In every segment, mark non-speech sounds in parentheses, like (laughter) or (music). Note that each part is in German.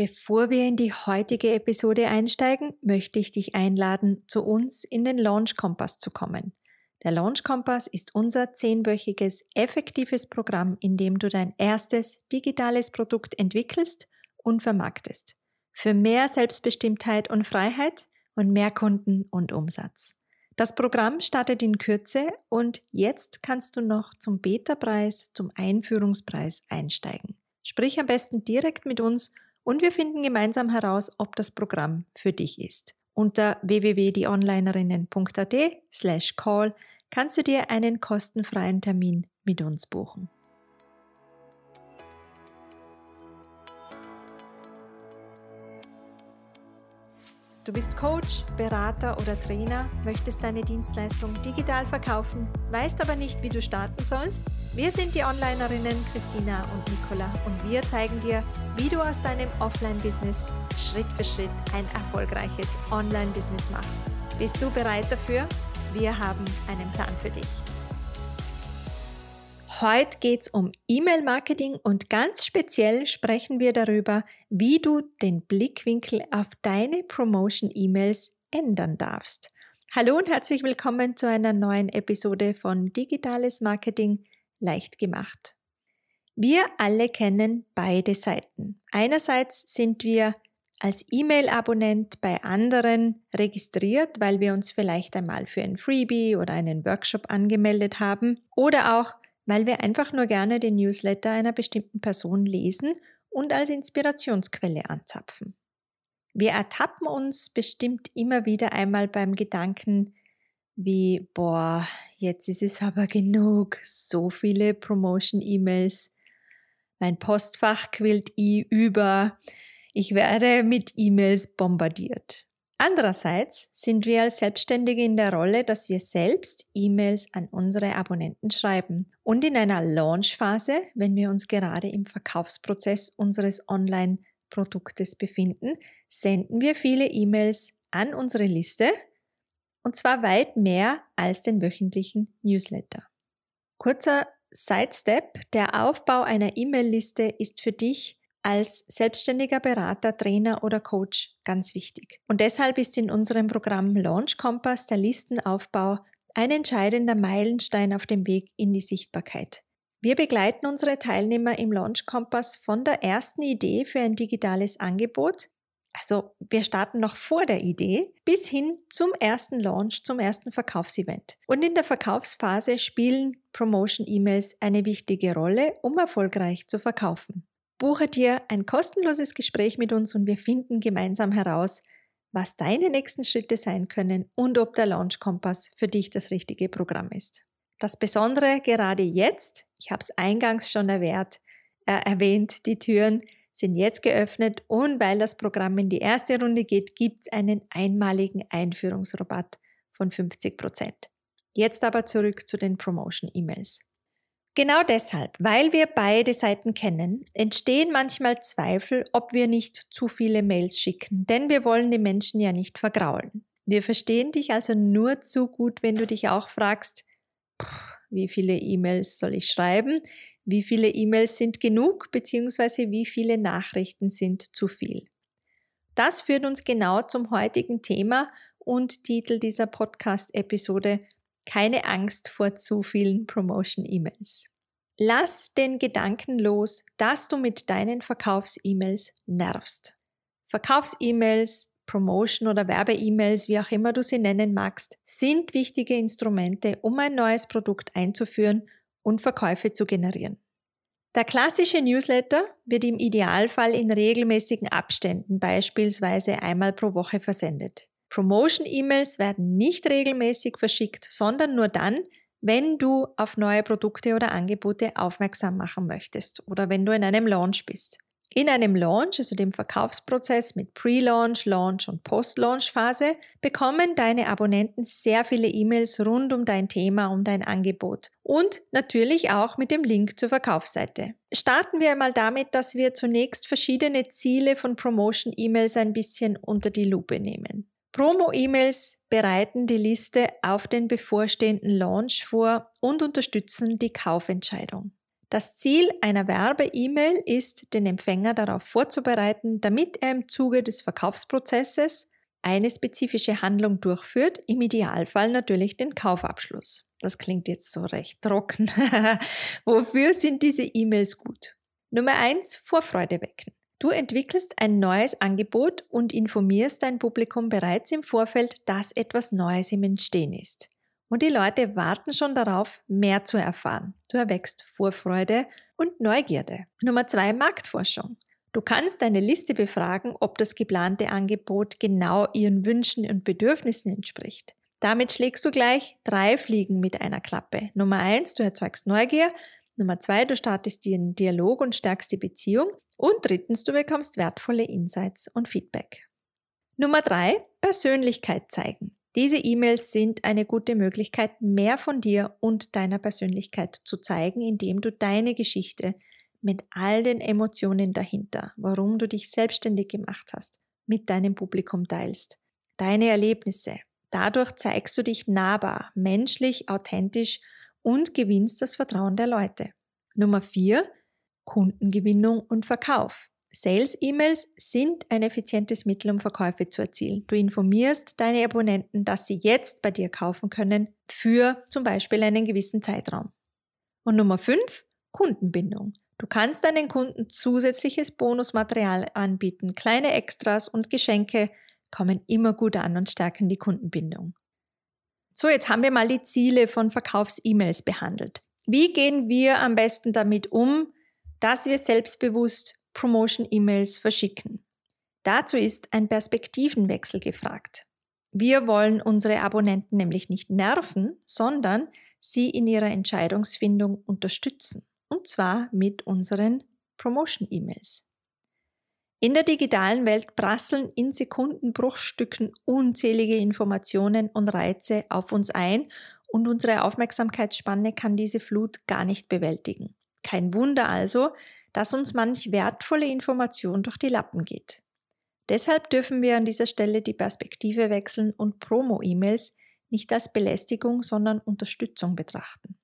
Bevor wir in die heutige Episode einsteigen, möchte ich dich einladen, zu uns in den Launch Kompass zu kommen. Der Launch Kompass ist unser zehnwöchiges, effektives Programm, in dem du dein erstes digitales Produkt entwickelst und vermarktest. Für mehr Selbstbestimmtheit und Freiheit und mehr Kunden und Umsatz. Das Programm startet in Kürze und jetzt kannst du noch zum Beta-Preis, zum Einführungspreis einsteigen. Sprich am besten direkt mit uns und wir finden gemeinsam heraus, ob das Programm für dich ist. Unter www.dieonlinerinnen.at slash call kannst du dir einen kostenfreien Termin mit uns buchen. Du bist Coach, Berater oder Trainer, möchtest deine Dienstleistung digital verkaufen, weißt aber nicht, wie du starten sollst? Wir sind die Onlinerinnen Christina und Nicola und wir zeigen dir, wie du aus deinem Offline-Business Schritt für Schritt ein erfolgreiches Online-Business machst. Bist du bereit dafür? Wir haben einen Plan für dich. Heute geht es um E-Mail-Marketing und ganz speziell sprechen wir darüber, wie du den Blickwinkel auf deine Promotion-E-Mails ändern darfst. Hallo und herzlich willkommen zu einer neuen Episode von Digitales Marketing leicht gemacht. Wir alle kennen beide Seiten. Einerseits sind wir als E-Mail-Abonnent bei anderen registriert, weil wir uns vielleicht einmal für ein Freebie oder einen Workshop angemeldet haben oder auch weil wir einfach nur gerne den Newsletter einer bestimmten Person lesen und als Inspirationsquelle anzapfen. Wir ertappen uns bestimmt immer wieder einmal beim Gedanken, wie, boah, jetzt ist es aber genug, so viele Promotion-E-Mails, mein Postfach quillt i über, ich werde mit E-Mails bombardiert. Andererseits sind wir als Selbstständige in der Rolle, dass wir selbst E-Mails an unsere Abonnenten schreiben. Und in einer Launchphase, wenn wir uns gerade im Verkaufsprozess unseres Online-Produktes befinden, senden wir viele E-Mails an unsere Liste und zwar weit mehr als den wöchentlichen Newsletter. Kurzer Sidestep, der Aufbau einer E-Mail-Liste ist für dich als selbstständiger Berater, Trainer oder Coach ganz wichtig. Und deshalb ist in unserem Programm Launch Compass der Listenaufbau ein entscheidender Meilenstein auf dem Weg in die Sichtbarkeit. Wir begleiten unsere Teilnehmer im Launch Compass von der ersten Idee für ein digitales Angebot, also wir starten noch vor der Idee, bis hin zum ersten Launch, zum ersten Verkaufsevent. Und in der Verkaufsphase spielen Promotion-E-Mails eine wichtige Rolle, um erfolgreich zu verkaufen. Buche dir ein kostenloses Gespräch mit uns und wir finden gemeinsam heraus, was deine nächsten Schritte sein können und ob der Launch Kompass für dich das richtige Programm ist. Das Besondere gerade jetzt, ich habe es eingangs schon erwähnt, äh, erwähnt, die Türen sind jetzt geöffnet und weil das Programm in die erste Runde geht, gibt es einen einmaligen Einführungsrabatt von 50%. Jetzt aber zurück zu den Promotion-E-Mails. Genau deshalb, weil wir beide Seiten kennen, entstehen manchmal Zweifel, ob wir nicht zu viele Mails schicken, denn wir wollen die Menschen ja nicht vergraulen. Wir verstehen dich also nur zu gut, wenn du dich auch fragst, wie viele E-Mails soll ich schreiben, wie viele E-Mails sind genug, beziehungsweise wie viele Nachrichten sind zu viel. Das führt uns genau zum heutigen Thema und Titel dieser Podcast-Episode keine Angst vor zu vielen Promotion-E-Mails. Lass den Gedanken los, dass du mit deinen Verkaufs-E-Mails nervst. Verkaufs-E-Mails, Promotion oder Werbe-E-Mails, wie auch immer du sie nennen magst, sind wichtige Instrumente, um ein neues Produkt einzuführen und Verkäufe zu generieren. Der klassische Newsletter wird im Idealfall in regelmäßigen Abständen, beispielsweise einmal pro Woche versendet. Promotion-E-Mails werden nicht regelmäßig verschickt, sondern nur dann, wenn du auf neue Produkte oder Angebote aufmerksam machen möchtest oder wenn du in einem Launch bist. In einem Launch, also dem Verkaufsprozess mit Pre-Launch, Launch und Post-Launch-Phase, bekommen deine Abonnenten sehr viele E-Mails rund um dein Thema, um dein Angebot und natürlich auch mit dem Link zur Verkaufsseite. Starten wir einmal damit, dass wir zunächst verschiedene Ziele von Promotion-E-Mails ein bisschen unter die Lupe nehmen. Promo-E-Mails bereiten die Liste auf den bevorstehenden Launch vor und unterstützen die Kaufentscheidung. Das Ziel einer Werbe-E-Mail ist, den Empfänger darauf vorzubereiten, damit er im Zuge des Verkaufsprozesses eine spezifische Handlung durchführt, im Idealfall natürlich den Kaufabschluss. Das klingt jetzt so recht trocken. (laughs) Wofür sind diese E-Mails gut? Nummer eins: Vorfreude wecken. Du entwickelst ein neues Angebot und informierst dein Publikum bereits im Vorfeld, dass etwas Neues im Entstehen ist. Und die Leute warten schon darauf, mehr zu erfahren. Du erwächst Vorfreude und Neugierde. Nummer zwei, Marktforschung. Du kannst deine Liste befragen, ob das geplante Angebot genau ihren Wünschen und Bedürfnissen entspricht. Damit schlägst du gleich drei Fliegen mit einer Klappe. Nummer eins, du erzeugst Neugier. Nummer zwei, du startest den Dialog und stärkst die Beziehung. Und drittens, du bekommst wertvolle Insights und Feedback. Nummer drei, Persönlichkeit zeigen. Diese E-Mails sind eine gute Möglichkeit, mehr von dir und deiner Persönlichkeit zu zeigen, indem du deine Geschichte mit all den Emotionen dahinter, warum du dich selbstständig gemacht hast, mit deinem Publikum teilst. Deine Erlebnisse. Dadurch zeigst du dich nahbar, menschlich, authentisch und gewinnst das Vertrauen der Leute. Nummer vier: Kundengewinnung und Verkauf. Sales-E-Mails sind ein effizientes Mittel, um Verkäufe zu erzielen. Du informierst deine Abonnenten, dass sie jetzt bei dir kaufen können für zum Beispiel einen gewissen Zeitraum. Und Nummer 5, Kundenbindung. Du kannst deinen Kunden zusätzliches Bonusmaterial anbieten. Kleine Extras und Geschenke kommen immer gut an und stärken die Kundenbindung. So, jetzt haben wir mal die Ziele von Verkaufs-E-Mails behandelt. Wie gehen wir am besten damit um, dass wir selbstbewusst Promotion-E-Mails verschicken. Dazu ist ein Perspektivenwechsel gefragt. Wir wollen unsere Abonnenten nämlich nicht nerven, sondern sie in ihrer Entscheidungsfindung unterstützen. Und zwar mit unseren Promotion-E-Mails. In der digitalen Welt prasseln in Sekundenbruchstücken unzählige Informationen und Reize auf uns ein und unsere Aufmerksamkeitsspanne kann diese Flut gar nicht bewältigen. Kein Wunder also, dass uns manch wertvolle Information durch die Lappen geht. Deshalb dürfen wir an dieser Stelle die Perspektive wechseln und Promo-E-Mails nicht als Belästigung, sondern Unterstützung betrachten.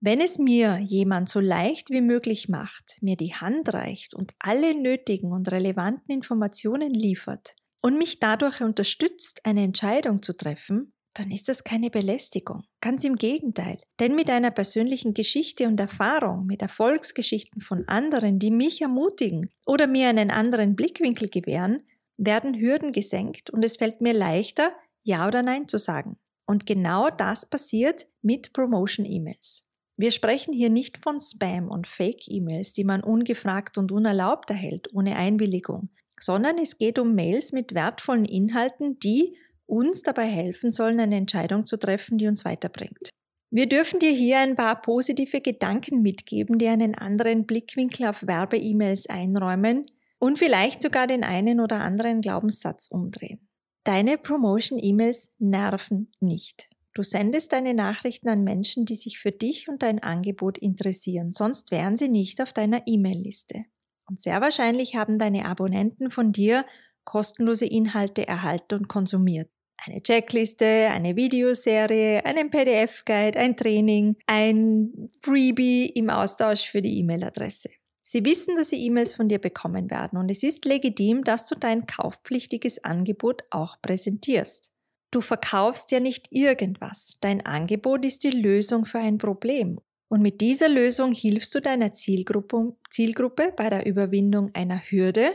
Wenn es mir jemand so leicht wie möglich macht, mir die Hand reicht und alle nötigen und relevanten Informationen liefert und mich dadurch unterstützt, eine Entscheidung zu treffen, dann ist das keine Belästigung. Ganz im Gegenteil. Denn mit einer persönlichen Geschichte und Erfahrung, mit Erfolgsgeschichten von anderen, die mich ermutigen oder mir einen anderen Blickwinkel gewähren, werden Hürden gesenkt und es fällt mir leichter, Ja oder Nein zu sagen. Und genau das passiert mit Promotion-E-Mails. Wir sprechen hier nicht von Spam und Fake-E-Mails, die man ungefragt und unerlaubt erhält, ohne Einwilligung, sondern es geht um Mails mit wertvollen Inhalten, die uns dabei helfen sollen, eine Entscheidung zu treffen, die uns weiterbringt. Wir dürfen dir hier ein paar positive Gedanken mitgeben, die einen anderen Blickwinkel auf Werbe-E-Mails einräumen und vielleicht sogar den einen oder anderen Glaubenssatz umdrehen. Deine Promotion-E-Mails nerven nicht. Du sendest deine Nachrichten an Menschen, die sich für dich und dein Angebot interessieren, sonst wären sie nicht auf deiner E-Mail-Liste. Und sehr wahrscheinlich haben deine Abonnenten von dir kostenlose Inhalte erhalten und konsumiert eine Checkliste, eine Videoserie, einen PDF-Guide, ein Training, ein Freebie im Austausch für die E-Mail-Adresse. Sie wissen, dass Sie E-Mails von dir bekommen werden und es ist legitim, dass du dein kaufpflichtiges Angebot auch präsentierst. Du verkaufst ja nicht irgendwas. Dein Angebot ist die Lösung für ein Problem. Und mit dieser Lösung hilfst du deiner Zielgruppe, Zielgruppe bei der Überwindung einer Hürde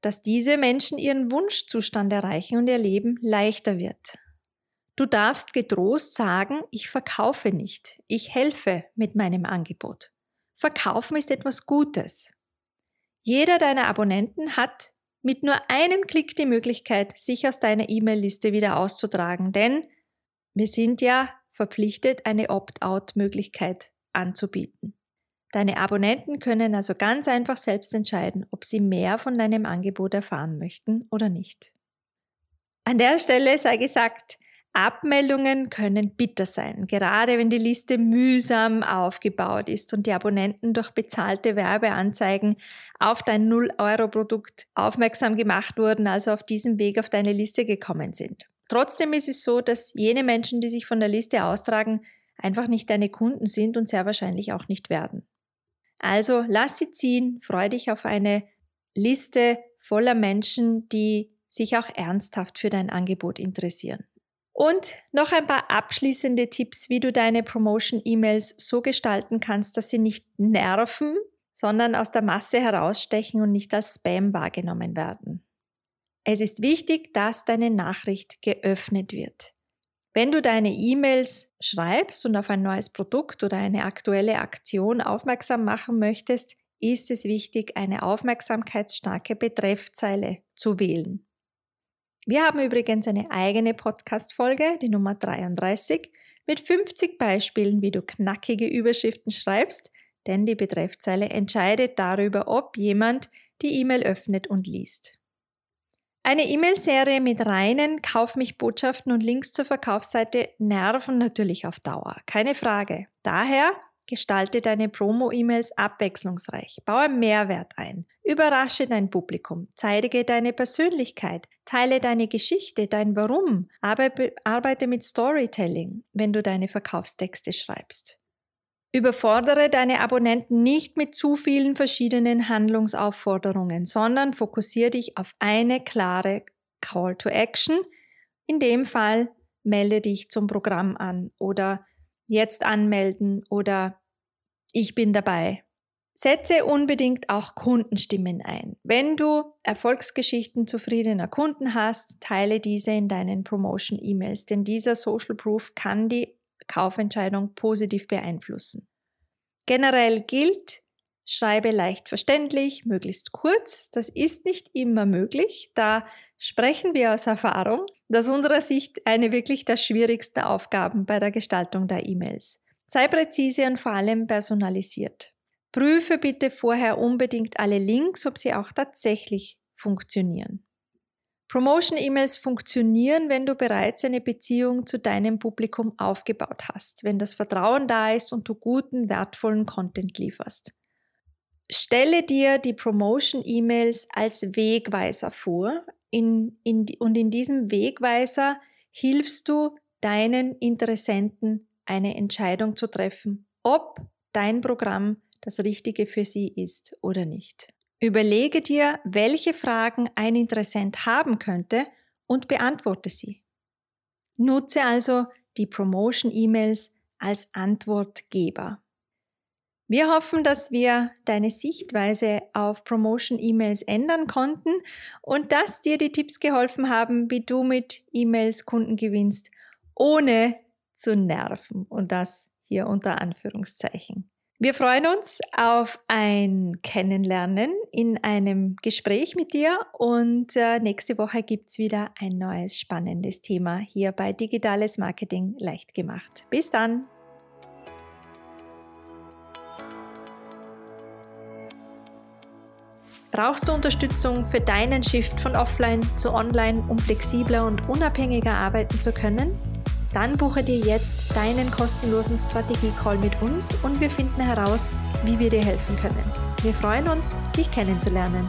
dass diese Menschen ihren Wunschzustand erreichen und ihr Leben leichter wird. Du darfst getrost sagen, ich verkaufe nicht, ich helfe mit meinem Angebot. Verkaufen ist etwas Gutes. Jeder deiner Abonnenten hat mit nur einem Klick die Möglichkeit, sich aus deiner E-Mail-Liste wieder auszutragen, denn wir sind ja verpflichtet, eine Opt-out-Möglichkeit anzubieten. Deine Abonnenten können also ganz einfach selbst entscheiden, ob sie mehr von deinem Angebot erfahren möchten oder nicht. An der Stelle sei gesagt, Abmeldungen können bitter sein, gerade wenn die Liste mühsam aufgebaut ist und die Abonnenten durch bezahlte Werbeanzeigen auf dein 0-Euro-Produkt aufmerksam gemacht wurden, also auf diesem Weg auf deine Liste gekommen sind. Trotzdem ist es so, dass jene Menschen, die sich von der Liste austragen, einfach nicht deine Kunden sind und sehr wahrscheinlich auch nicht werden. Also lass sie ziehen, freu dich auf eine Liste voller Menschen, die sich auch ernsthaft für dein Angebot interessieren. Und noch ein paar abschließende Tipps, wie du deine Promotion-E-Mails so gestalten kannst, dass sie nicht nerven, sondern aus der Masse herausstechen und nicht als Spam wahrgenommen werden. Es ist wichtig, dass deine Nachricht geöffnet wird. Wenn du deine E-Mails schreibst und auf ein neues Produkt oder eine aktuelle Aktion aufmerksam machen möchtest, ist es wichtig, eine aufmerksamkeitsstarke Betreffzeile zu wählen. Wir haben übrigens eine eigene Podcast-Folge, die Nummer 33, mit 50 Beispielen, wie du knackige Überschriften schreibst, denn die Betreffzeile entscheidet darüber, ob jemand die E-Mail öffnet und liest. Eine E-Mail-Serie mit reinen Kauf mich Botschaften und Links zur Verkaufsseite nerven natürlich auf Dauer, keine Frage. Daher gestalte deine Promo-E-Mails abwechslungsreich, baue Mehrwert ein, überrasche dein Publikum, zeige deine Persönlichkeit, teile deine Geschichte, dein Warum, arbeite mit Storytelling, wenn du deine Verkaufstexte schreibst. Überfordere deine Abonnenten nicht mit zu vielen verschiedenen Handlungsaufforderungen, sondern fokussiere dich auf eine klare Call to Action. In dem Fall melde dich zum Programm an oder jetzt anmelden oder ich bin dabei. Setze unbedingt auch Kundenstimmen ein. Wenn du Erfolgsgeschichten zufriedener Kunden hast, teile diese in deinen Promotion-E-Mails, denn dieser Social Proof kann die Kaufentscheidung positiv beeinflussen. Generell gilt, schreibe leicht verständlich, möglichst kurz. Das ist nicht immer möglich. Da sprechen wir aus Erfahrung. Das aus unserer Sicht eine wirklich der schwierigsten Aufgaben bei der Gestaltung der E-Mails. Sei präzise und vor allem personalisiert. Prüfe bitte vorher unbedingt alle Links, ob sie auch tatsächlich funktionieren. Promotion-E-Mails funktionieren, wenn du bereits eine Beziehung zu deinem Publikum aufgebaut hast, wenn das Vertrauen da ist und du guten, wertvollen Content lieferst. Stelle dir die Promotion-E-Mails als Wegweiser vor in, in, und in diesem Wegweiser hilfst du deinen Interessenten eine Entscheidung zu treffen, ob dein Programm das Richtige für sie ist oder nicht. Überlege dir, welche Fragen ein Interessent haben könnte und beantworte sie. Nutze also die Promotion-E-Mails als Antwortgeber. Wir hoffen, dass wir deine Sichtweise auf Promotion-E-Mails ändern konnten und dass dir die Tipps geholfen haben, wie du mit E-Mails Kunden gewinnst, ohne zu nerven. Und das hier unter Anführungszeichen. Wir freuen uns auf ein Kennenlernen in einem Gespräch mit dir und äh, nächste Woche gibt es wieder ein neues spannendes Thema hier bei Digitales Marketing leicht gemacht. Bis dann! Brauchst du Unterstützung für deinen Shift von Offline zu Online, um flexibler und unabhängiger arbeiten zu können? Dann buche dir jetzt deinen kostenlosen Strategie-Call mit uns und wir finden heraus, wie wir dir helfen können. Wir freuen uns, dich kennenzulernen.